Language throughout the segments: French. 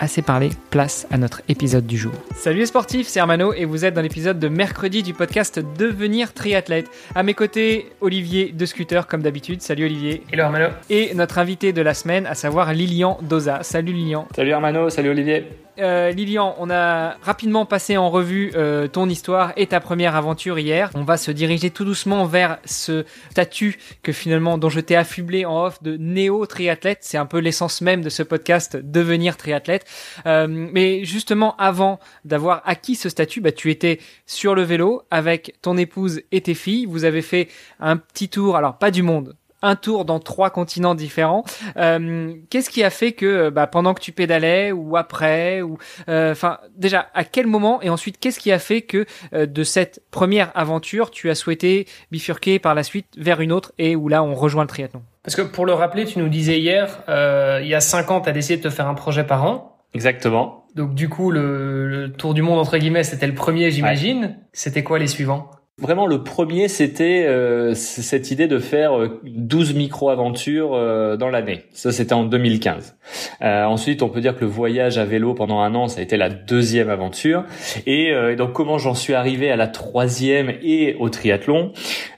assez parlé, place à notre épisode du jour. Salut les sportifs, c'est Hermano et vous êtes dans l'épisode de mercredi du podcast Devenir triathlète. À mes côtés, Olivier de Scooter comme d'habitude. Salut Olivier. Hello Hermano. Et notre invité de la semaine, à savoir Lilian Doza. Salut Lilian. Salut Hermano, salut Olivier. Euh, Lilian, on a rapidement passé en revue euh, ton histoire et ta première aventure hier. On va se diriger tout doucement vers ce statut que finalement dont je t'ai affublé en off de néo-triathlète. C'est un peu l'essence même de ce podcast, devenir triathlète. Euh, mais justement, avant d'avoir acquis ce statut, bah, tu étais sur le vélo avec ton épouse et tes filles. Vous avez fait un petit tour, alors pas du monde, un tour dans trois continents différents. Euh, Qu'est-ce qui a fait que bah, pendant que tu pédalais ou après ou euh, enfin déjà à quel moment et ensuite qu'est-ce qui a fait que euh, de cette première aventure tu as souhaité bifurquer par la suite vers une autre et où là on rejoint le triathlon? Parce que pour le rappeler, tu nous disais hier, euh, il y a cinq ans, tu as décidé de te faire un projet par an. Exactement. Donc du coup, le, le tour du monde entre guillemets, c'était le premier, j'imagine. C'était quoi les suivants? Vraiment, le premier, c'était euh, cette idée de faire euh, 12 micro-aventures euh, dans l'année. Ça, c'était en 2015. Euh, ensuite, on peut dire que le voyage à vélo pendant un an, ça a été la deuxième aventure. Et, euh, donc, comment j'en suis arrivé à la troisième et au triathlon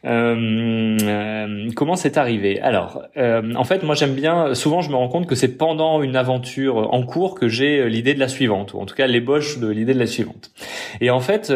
euh, Comment c'est arrivé? Alors, en fait, moi, j'aime bien. Souvent, je me rends compte que c'est pendant une aventure en cours que j'ai l'idée de la suivante, ou en tout cas l'ébauche de l'idée de la suivante. Et en fait,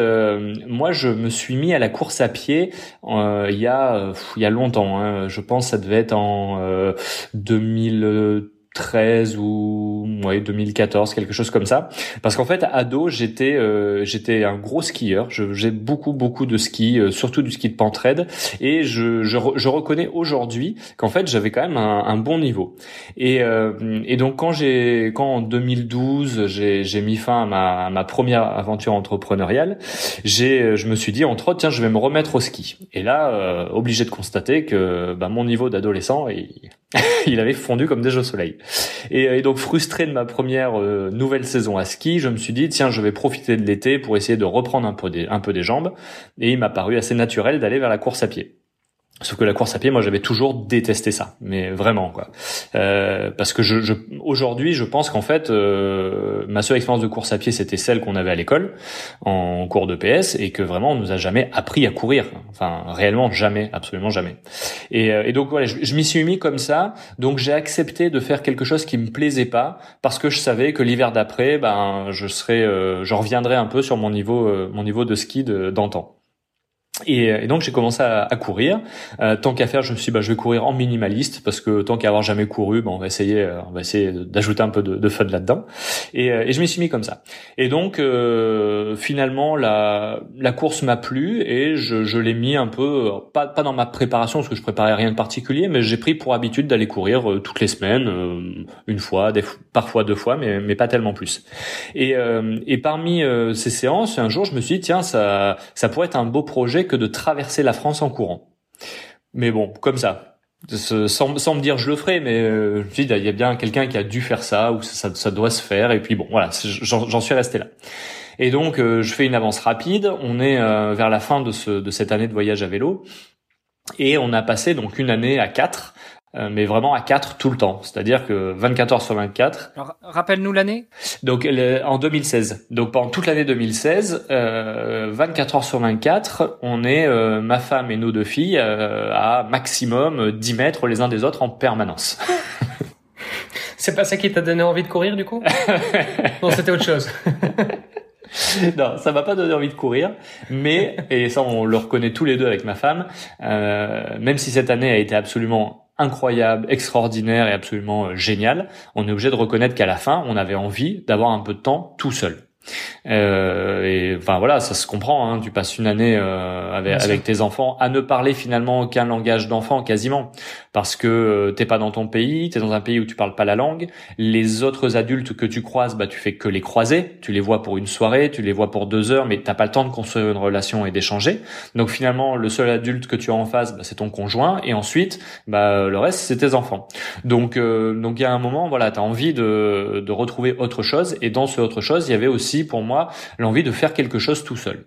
moi, je me suis mis à la course à pied euh, il y a il y a longtemps. Hein. Je pense que ça devait être en euh, 2013 ou ouais 2014 quelque chose comme ça. Parce qu'en fait ado j'étais euh, j'étais un gros skieur. J'ai beaucoup beaucoup de ski euh, surtout du ski de pentraide et je je, je reconnais aujourd'hui qu'en fait j'avais quand même un, un, bon niveau. Et euh, et donc quand j'ai quand en 2012 j'ai mis fin à ma à ma première aventure entrepreneuriale j'ai je me suis dit entre autres tiens je vais me remettre au ski. Et là euh, obligé de constater que bah, mon niveau d'adolescent il, il avait fondu comme des au soleil et, et, donc frustré de ma première euh, nouvelle saison à ski, je me suis dit tiens, je vais profiter de l'été pour essayer de reprendre un peu des, un peu des jambes. Et il m'a paru assez naturel d'aller vers la course à pied. Sauf que la course à pied, moi, j'avais toujours détesté ça, mais vraiment quoi. Euh, parce que je, je aujourd'hui, je pense qu'en fait, euh, ma seule expérience de course à pied, c'était celle qu'on avait à l'école en cours de PS, et que vraiment, on nous a jamais appris à courir. Enfin, réellement jamais, absolument jamais. Et, euh, et donc voilà, je, je m'y suis mis comme ça. Donc j'ai accepté de faire quelque chose qui me plaisait pas, parce que je savais que l'hiver d'après, ben, je serais, euh, je reviendrais un peu sur mon niveau, euh, mon niveau de ski d'antan. Et, et, donc j'ai commencé à, à courir. Euh, tant qu'à faire, je me suis bah, je vais courir en minimaliste parce que tant qu'à avoir jamais couru, bah, on va essayer, euh, on va essayer d'ajouter un peu de, de fun là-dedans. Et, euh, et, je m'y suis mis comme ça. Et donc euh, finalement, la, la course m'a plu et je, je l'ai mis un peu, pas, pas dans ma préparation parce que je préparais rien de particulier, mais j'ai pris pour habitude d'aller courir euh, toutes les semaines, euh, une fois, des, parfois deux fois, mais, mais pas tellement plus. Et, et parmi ces séances, un jour, je me suis dit, tiens, ça, ça pourrait être un beau projet que de traverser la France en courant. Mais bon, comme ça, sans, me dire je le ferai, mais euh, je dis il y a bien quelqu'un qui a dû faire ça ou ça, doit se faire et puis bon voilà, j'en suis resté là. Et donc euh, je fais une avance rapide. On est euh, vers la fin de, de cette année de voyage à vélo et on a passé donc une année à quatre mais vraiment à 4 tout le temps. C'est-à-dire que 24 heures sur 24. Rappelle-nous l'année Donc en 2016. Donc pendant toute l'année 2016, euh, 24 heures sur 24, on est, euh, ma femme et nos deux filles, euh, à maximum 10 mètres les uns des autres en permanence. C'est pas ça qui t'a donné envie de courir du coup? Non, c'était autre chose. non, ça m'a pas donné envie de courir, mais et ça on le reconnaît tous les deux avec ma femme. Euh, même si cette année a été absolument incroyable, extraordinaire et absolument euh, génial, on est obligé de reconnaître qu'à la fin, on avait envie d'avoir un peu de temps tout seul. Euh, et enfin voilà, ça se comprend. Hein, tu passes une année euh, avec, avec tes enfants à ne parler finalement aucun langage d'enfant quasiment, parce que euh, t'es pas dans ton pays, t'es dans un pays où tu parles pas la langue. Les autres adultes que tu croises, bah tu fais que les croiser. Tu les vois pour une soirée, tu les vois pour deux heures, mais t'as pas le temps de construire une relation et d'échanger. Donc finalement, le seul adulte que tu as en face, bah, c'est ton conjoint, et ensuite, bah le reste c'est tes enfants. Donc donc il y a un moment, voilà, t'as envie de de retrouver autre chose, et dans ce autre chose, il y avait aussi pour moi l'envie de faire quelque chose tout seul.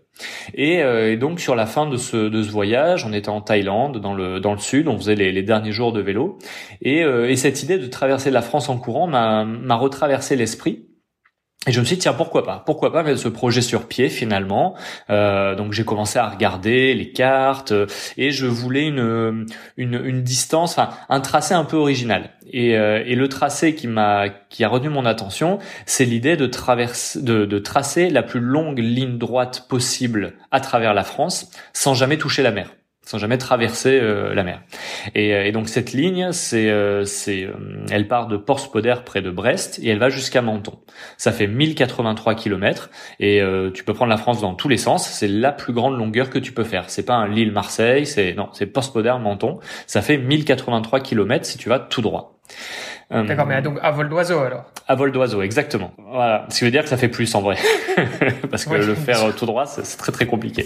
Et, euh, donc sur la fin de ce, de ce voyage, on était en Thaïlande, dans le dans le sud, on faisait les, les derniers jours de vélo, et, euh, et cette idée de traverser la France en courant m'a retraversé l'esprit. Et je me suis dit tiens pourquoi pas? Pourquoi pas mettre ce projet sur pied finalement? Euh, donc j'ai commencé à regarder les cartes euh, et je voulais une une, une distance enfin un tracé un peu original. Et, euh, et le tracé qui m'a qui a retenu mon attention c'est l'idée de traverser de, de tracer la plus longue ligne droite possible à travers la France sans jamais toucher la mer sans jamais traverser euh, la mer. Et, euh, et, donc cette ligne, c'est, euh, c'est, elle part de Port-Spoder près de Brest et elle va jusqu'à Menton. Ça fait 1083 km et tu peux prendre la France dans tous les sens. C'est la plus grande longueur que tu peux faire. C'est pas un Lille-Marseille, c'est non, c'est Port-Spoder-Menton. Ça fait 1083 km si tu vas tout droit. D'accord, mais donc à vol d'oiseau alors. À vol d'oiseau, exactement. Voilà, ce qui veut dire que ça fait plus en vrai, parce que le faire tout droit, c'est très très compliqué.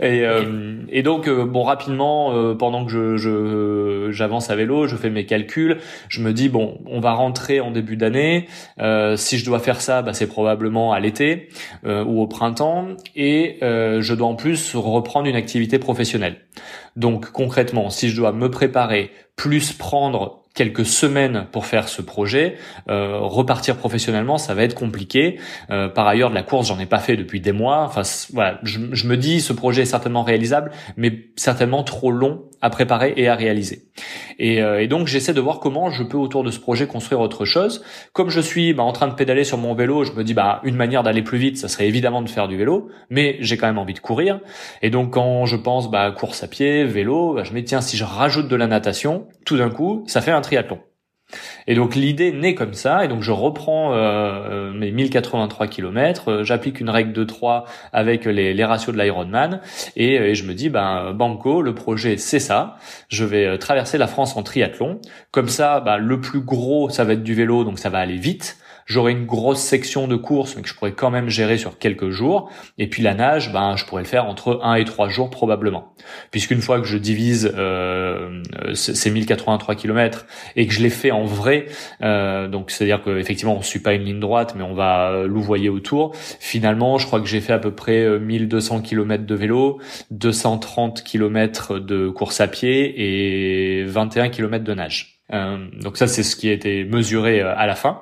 Et, euh, et donc euh, bon, rapidement, euh, pendant que je je j'avance à vélo, je fais mes calculs, je me dis bon, on va rentrer en début d'année. si je dois faire ça, bah, c'est probablement à l'été ou au printemps, et je dois en plus reprendre une activité professionnelle. Donc concrètement, si je dois me préparer plus prendre quelques semaines pour faire ce projet. Euh, repartir professionnellement, ça va être compliqué. Euh, par ailleurs, de la course, j'en ai pas fait depuis des mois. Enfin, voilà, je, je, me dis, ce projet est certainement réalisable, mais certainement trop long à préparer et à réaliser. Et, euh, donc, j'essaie de voir comment je peux autour de ce projet construire autre chose. Comme je suis bah, en train de pédaler sur mon vélo, je me dis, bah, une manière d'aller plus vite, ça serait évidemment de faire du vélo, mais j'ai quand même envie de courir. Et donc, quand je pense bah, course à pied, vélo, bah, je me dis, tiens, si je rajoute de la natation, tout d'un coup, ça fait un triathlon. Et donc l'idée naît comme ça, et donc je reprends euh, euh mes 1083 km, euh, j'applique une règle de 3 avec les, les ratios de l'Ironman, et, je me dis, ben banco, le projet c'est ça, je vais traverser la France en triathlon, comme ça, ben, le plus gros ça va être du vélo, donc ça va aller vite, J'aurai une grosse section de course, mais que je pourrais quand même gérer sur quelques jours. Et puis la nage, ben, je pourrais le faire entre 1 et 3 jours probablement. Puisqu'une fois que je divise euh, ces 1083 km et que je l'ai fait en vrai, euh, donc c'est-à-dire qu'effectivement on ne suit pas une ligne droite, mais on va louvoyer autour. Finalement, je crois que j'ai fait à peu près 1200 km de vélo, 230 km de course à pied et 21 km de nage. Euh, donc ça c'est ce qui a été mesuré euh, à la fin.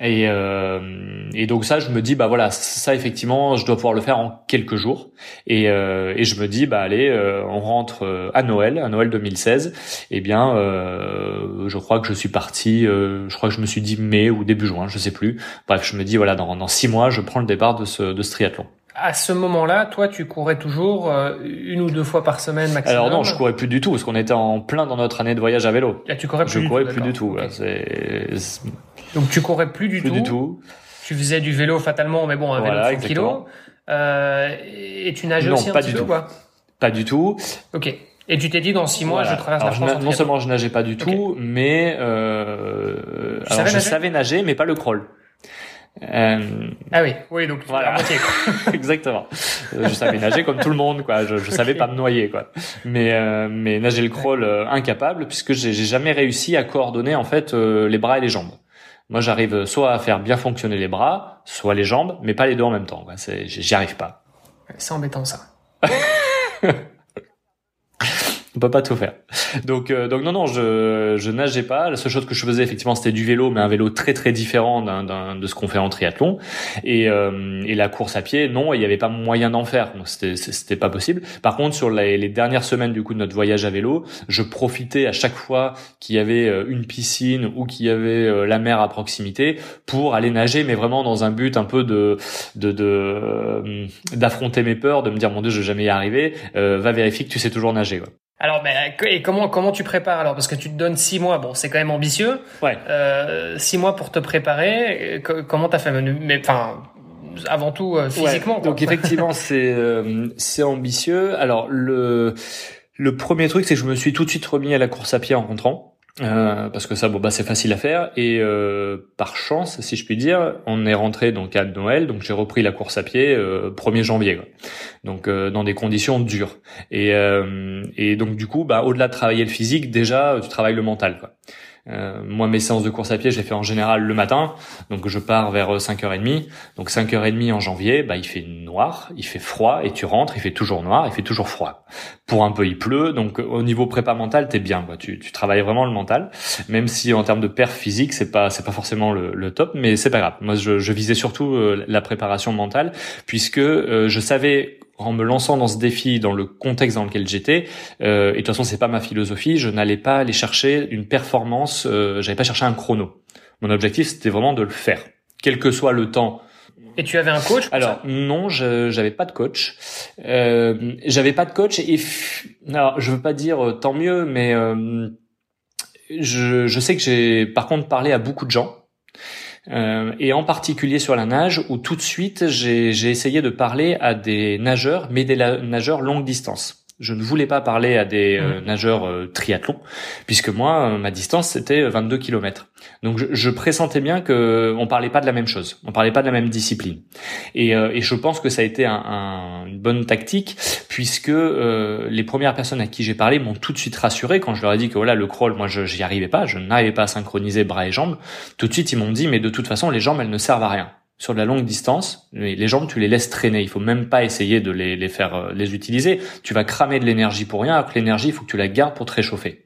Et, euh, et donc ça je me dis bah voilà ça effectivement je dois pouvoir le faire en quelques jours. Et, euh, et je me dis bah allez euh, on rentre à Noël à Noël 2016 et eh bien je crois que je suis parti je crois que je me suis dit mai ou début juin je sais plus. Bref je me dis voilà dans, dans six mois je prends le départ de ce de ce triathlon à ce moment-là, toi, tu courais toujours euh, une ou deux fois par semaine maximum Alors non, je courais plus du tout, parce qu'on était en plein dans notre année de voyage à vélo. Là, tu courais plus Je du courais tout, plus du tout. d'accord. c'est- Donc tu courais plus du Plus tout. du tout. Tu faisais du vélo fatalement, mais bon, un Voilà, vélo de 100 kilos. Euh, et tu nageais Non, aussi un pas petit du peu, tout. quoi. Pas du tout. Ok. Et tu t'es dit dans six mois, Voilà. je traverse Alors, la je France. en non seulement je nageais pas du tout, mais euh, alors savais je nager? savais nager, mais pas le crawl. Euh, Ah oui, oui, donc Voilà. à moitié. quoi. exactement. Je savais nager comme tout le monde, quoi. Je, je savais pas me noyer, quoi. Mais euh, mais nager le crawl euh, incapable, puisque j'ai jamais réussi à coordonner en fait euh, les bras et les jambes. Moi, j'arrive soit à faire bien fonctionner les bras, soit les jambes, mais pas les deux en même temps. quoi. C'est- J'y arrive pas. C'est embêtant ça. On peut pas tout faire. Donc, euh, donc non, non, je, je nageais pas. La seule chose que je faisais, effectivement, c'était du vélo, mais un vélo très, très différent d'un, d'un- de ce qu'on fait en triathlon. Et, euh, et la course à pied, non, il n'y avait pas moyen d'en faire. Donc, c'était, pas possible. Par contre, sur les, les dernières semaines du coup de notre voyage à vélo, je profitais à chaque fois qu'il y avait euh, une piscine ou qu'il y avait euh, la mer à proximité pour aller nager, mais vraiment dans un but un peu de, de, euh, d'affronter mes peurs, de me dire mon Dieu, je vais jamais y arriver. Euh, va vérifier que tu sais toujours nager. Quoi. Alors, mais, et comment comment tu prépares alors? Parce que tu te donnes six mois. Bon, c'est quand même ambitieux. Ouais. Euh, six mois pour te préparer. euh, co- Comment t'as fait? Mais enfin, avant tout physiquement. donc effectivement, c'est c'est ambitieux. Alors le le premier truc, c'est que je me suis tout de suite remis à la course à pied en rentrant. Euh, parce que ça, bon bah c'est facile à faire et euh, par chance, si je puis dire, on est rentré donc à Noël, donc j'ai repris la course à pied euh, 1er janvier, quoi. donc euh, dans des conditions dures et euh, et donc du coup, bah au-delà de travailler le physique, déjà tu travailles le mental, quoi. Euh, moi, mes séances de course à pied, je les fais en général le matin. Donc, je pars vers 5h30. Euh, donc, 5h30 en janvier, bah, il fait noir, il fait froid, et tu rentres, il fait toujours noir, il fait toujours froid. Pour un peu, il pleut. Donc, au niveau prépa mental, t'es bien, quoi. Tu, tu travailles vraiment le mental. Même si, en termes de perf physique, c'est pas, c'est pas forcément le, le top, mais c'est pas grave. Moi, je, je visais surtout euh, la préparation mentale, puisque je savais en me lançant dans ce défi, dans le contexte dans lequel j'étais, euh, et de toute façon c'est pas ma philosophie, je n'allais pas aller chercher une performance, euh, j'allais pas chercher un chrono. Mon objectif c'était vraiment de le faire, quel que soit le temps. Et tu avais un coach Alors non, je j'avais pas de coach. Euh, j'avais pas de coach et alors je veux pas dire euh, tant mieux, mais euh, je, je sais que j'ai par contre parlé à beaucoup de gens euh, et en particulier sur la nage, où tout de suite j'ai essayé de parler à des nageurs, mais des nageurs longue distance. Je ne voulais pas parler à des euh, nageurs euh, triathlons, puisque moi, ma distance, c'était 22 km. Donc je, je, pressentais bien que on parlait pas de la même chose, on parlait pas de la même discipline. Et, euh, et je pense que ça a été un, un, une bonne tactique puisque euh, les premières personnes à qui j'ai parlé m'ont tout de suite rassuré quand je leur ai dit que voilà le crawl, moi je j'y arrivais pas, je n'arrivais pas à synchroniser bras et jambes. Tout de suite ils m'ont dit mais de toute façon les jambes elles ne servent à rien sur de la longue distance, les jambes, tu les laisses traîner. Il faut même pas essayer de les, les faire euh, les utiliser. Tu vas cramer de l'énergie pour rien, alors que l'énergie, il faut que tu la gardes pour te réchauffer.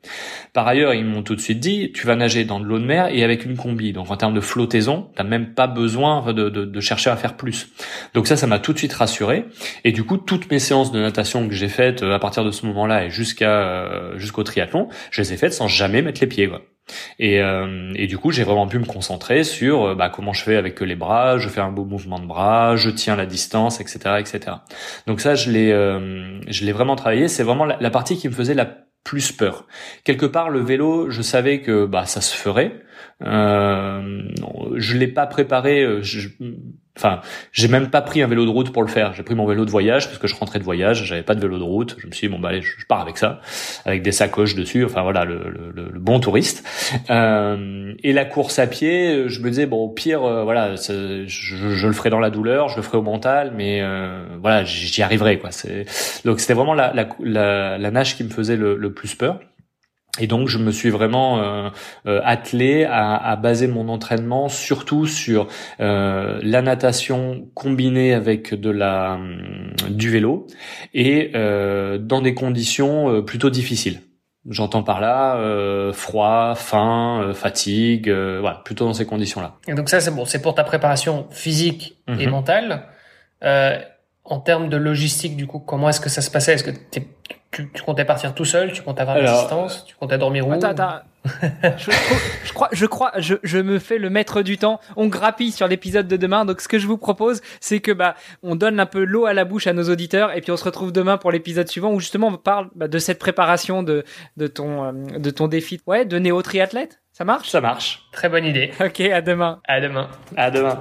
Par ailleurs, ils m'ont tout de suite dit, tu vas nager dans de l'eau de mer et avec une combi. Donc en termes de flottaison, t'as même pas besoin de, de, de, chercher à faire plus. Donc ça, ça m'a tout de suite rassuré. Et du coup, toutes mes séances de natation que j'ai faites euh, à partir de ce moment-là et jusqu'à euh, jusqu'au triathlon, je les ai faites sans jamais mettre les pieds. Quoi. Et, euh, du coup, j'ai vraiment pu me concentrer sur euh, bah, comment je fais avec les bras, je fais un beau mouvement de bras, je tiens la distance, etc., etc. Donc ça, je l'ai, euh, je l'ai vraiment travaillé. C'est vraiment la, la, partie qui me faisait la plus peur. Quelque part, le vélo, je savais que bah ça se ferait. Euh, je l'ai pas préparé. Euh, je, enfin, j'ai même pas pris un vélo de route pour le faire. J'ai pris mon vélo de voyage parce que je rentrais de voyage. J'avais pas de vélo de route. Je me suis dit bon bah allez, je pars avec ça, avec des sacoches dessus. Enfin voilà, le, le, le bon touriste. Euh, et la course à pied, je me disais bon au pire, euh, voilà, je, je, le ferai dans la douleur, je le ferai au mental, mais euh, voilà, j'y arriverai quoi. Donc c'était vraiment la, la, la, la, nage qui me faisait le, le plus peur. Et donc je me suis vraiment euh, euh, attelé à, à, baser mon entraînement surtout sur euh, la natation combinée avec de la du vélo et euh, dans des conditions euh, plutôt difficiles. J'entends par là euh, froid, faim, fatigue, voilà, plutôt dans ces conditions-là. Et donc ça c'est bon, c'est pour ta préparation physique et mhm. mentale. En termes de logistique, du coup, comment est-ce que ça se passait? Est-ce que tu, tu, comptais partir tout seul? Tu comptais avoir Alors, l'assistance Tu comptais dormir où? Attends, attends. je, je, crois, je crois, je, je me fais le maître du temps. On grappille sur l'épisode de demain. Donc, ce que je vous propose, c'est que bah, on donne un peu l'eau à la bouche à nos auditeurs, et puis on se retrouve demain pour l'épisode suivant où justement on parle bah, de cette préparation de de ton euh, de ton défi, ouais, de néo triathlète. Ça marche? Ça marche. Très bonne idée. Ok, à demain. À demain. À demain.